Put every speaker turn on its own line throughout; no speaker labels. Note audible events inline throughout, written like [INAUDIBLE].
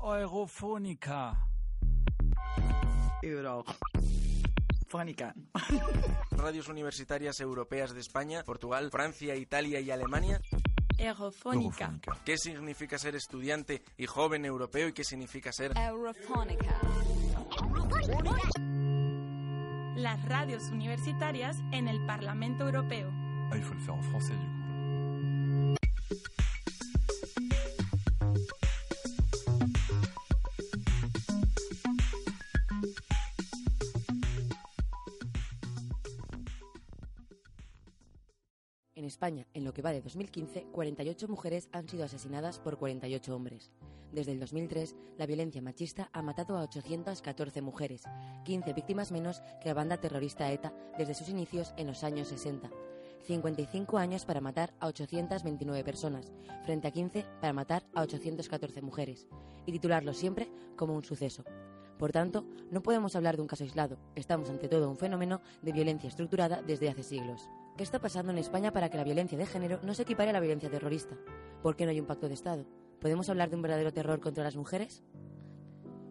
Eurofónica.
Eurofónica. [LAUGHS]
Radios universitarias europeas de España, Portugal, Francia, Italia y Alemania.
Eurofónica.
¿Qué significa ser estudiante y joven europeo y qué significa ser
Eurofónica. Las radios universitarias en el Parlamento Europeo.
Ah, il faut le faire en français du coup.
España, en lo que va de 2015, 48 mujeres han sido asesinadas por 48 hombres. Desde el 2003, la violencia machista ha matado a 814 mujeres, 15 víctimas menos que la banda terrorista ETA desde sus inicios en los años 60. 55 años para matar a 829 personas, frente a 15 para matar a 814 mujeres, y titularlo siempre como un suceso. Por tanto, no podemos hablar de un caso aislado, estamos ante todo un fenómeno de violencia estructurada desde hace siglos. ¿Qué está pasando en España para que la violencia de género no se equipare a la violencia terrorista? ¿Por qué no hay un pacto de Estado? ¿Podemos hablar de un verdadero terror contra las mujeres?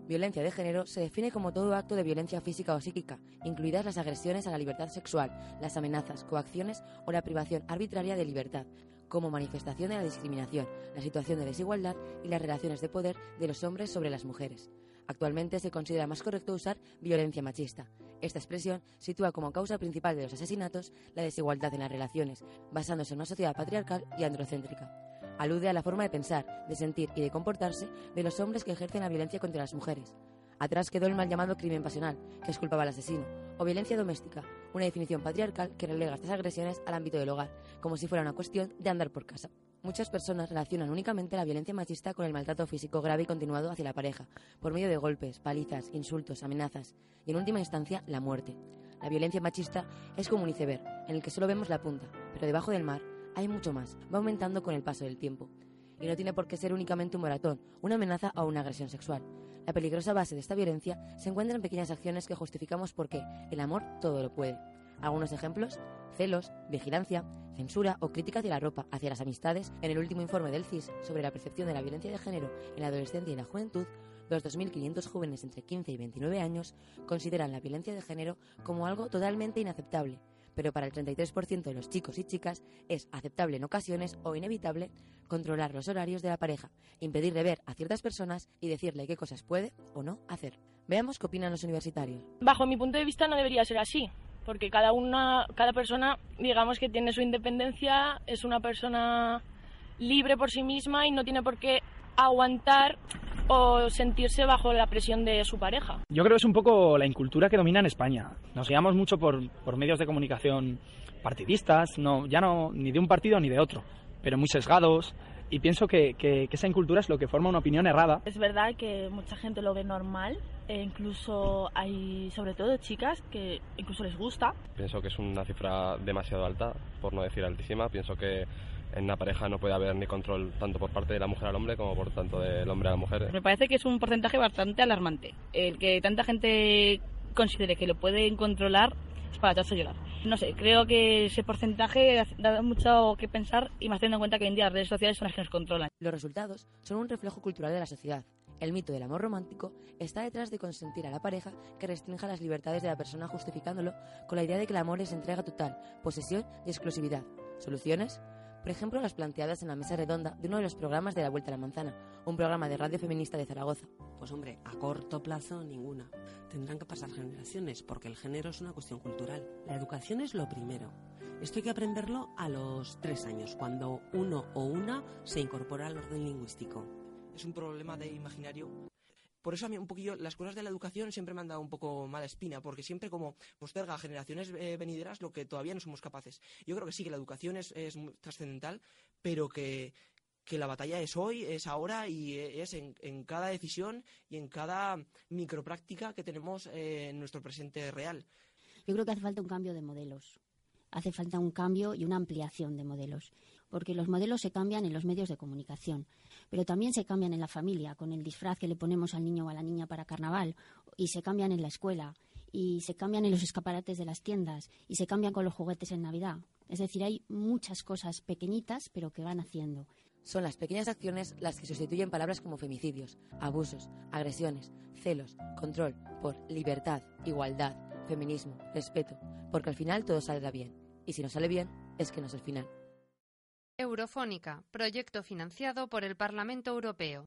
Violencia de género se define como todo acto de violencia física o psíquica, incluidas las agresiones a la libertad sexual, las amenazas, coacciones o la privación arbitraria de libertad, como manifestación de la discriminación, la situación de desigualdad y las relaciones de poder de los hombres sobre las mujeres. Actualmente se considera más correcto usar violencia machista. Esta expresión sitúa como causa principal de los asesinatos la desigualdad en las relaciones, basándose en una sociedad patriarcal y androcéntrica. Alude a la forma de pensar, de sentir y de comportarse de los hombres que ejercen la violencia contra las mujeres. Atrás quedó el mal llamado crimen pasional, que es culpaba al asesino, o violencia doméstica, una definición patriarcal que relega estas agresiones al ámbito del hogar, como si fuera una cuestión de andar por casa. Muchas personas relacionan únicamente la violencia machista con el maltrato físico grave y continuado hacia la pareja, por medio de golpes, palizas, insultos, amenazas y, en última instancia, la muerte. La violencia machista es como un iceberg, en el que solo vemos la punta, pero debajo del mar hay mucho más, va aumentando con el paso del tiempo. Y no tiene por qué ser únicamente un moratón, una amenaza o una agresión sexual. La peligrosa base de esta violencia se encuentra en pequeñas acciones que justificamos porque el amor todo lo puede. Algunos ejemplos, celos, vigilancia, censura o crítica hacia la ropa, hacia las amistades. En el último informe del CIS sobre la percepción de la violencia de género en la adolescencia y la juventud, los 2.500 jóvenes entre 15 y 29 años consideran la violencia de género como algo totalmente inaceptable, pero para el 33% de los chicos y chicas es aceptable en ocasiones o inevitable controlar los horarios de la pareja, impedirle ver a ciertas personas y decirle qué cosas puede o no hacer. Veamos qué opinan los universitarios.
Bajo mi punto de vista no debería ser así, porque cada una, cada persona, digamos que tiene su independencia, es una persona libre por sí misma y no tiene por qué aguantar o sentirse bajo la presión de su pareja.
Yo creo que es un poco la incultura que domina en España. Nos guiamos mucho por, por medios de comunicación partidistas, no, ya no ni de un partido ni de otro, pero muy sesgados. Y pienso que, que, que esa incultura es lo que forma una opinión errada.
Es verdad que mucha gente lo ve normal, e incluso hay, sobre todo chicas, que incluso les gusta.
Pienso que es una cifra demasiado alta, por no decir altísima. Pienso que en una pareja no puede haber ni control tanto por parte de la mujer al hombre como por tanto del hombre a la mujer.
Me parece que es un porcentaje bastante alarmante. El que tanta gente considere que lo pueden controlar es para echarse a llorar. No sé, creo que ese porcentaje da mucho que pensar y más teniendo en cuenta que hoy en día las redes sociales son las que nos controlan.
Los resultados son un reflejo cultural de la sociedad. El mito del amor romántico está detrás de consentir a la pareja que restrinja las libertades de la persona justificándolo con la idea de que el amor es entrega total, posesión y exclusividad. ¿Soluciones? Por ejemplo, las planteadas en la mesa redonda de uno de los programas de La Vuelta a la Manzana, un programa de radio feminista de Zaragoza.
Pues hombre, a corto plazo ninguna. Tendrán que pasar generaciones, porque el género es una cuestión cultural. La educación es lo primero. Esto hay que aprenderlo a los tres años, cuando uno o una se incorpora al orden lingüístico.
Es un problema de imaginario
por eso a mí un poquillo las cosas de la educación siempre me han dado un poco mala espina, porque siempre como posterga a generaciones eh, venideras lo que todavía no somos capaces. Yo creo que sí, que la educación es, es trascendental, pero que, que la batalla es hoy, es ahora y es en, en cada decisión y en cada micropráctica que tenemos eh, en nuestro presente real.
Yo creo que hace falta un cambio de modelos. Hace falta un cambio y una ampliación de modelos, porque los modelos se cambian en los medios de comunicación, pero también se cambian en la familia, con el disfraz que le ponemos al niño o a la niña para carnaval, y se cambian en la escuela, y se cambian en los escaparates de las tiendas, y se cambian con los juguetes en Navidad. Es decir, hay muchas cosas pequeñitas, pero que van haciendo.
Son las pequeñas acciones las que sustituyen palabras como femicidios, abusos, agresiones, celos, control, por libertad, igualdad, feminismo, respeto, porque al final todo saldrá bien. Y si no sale bien, es que no es el final.
Eurofónica, proyecto financiado por el Parlamento Europeo.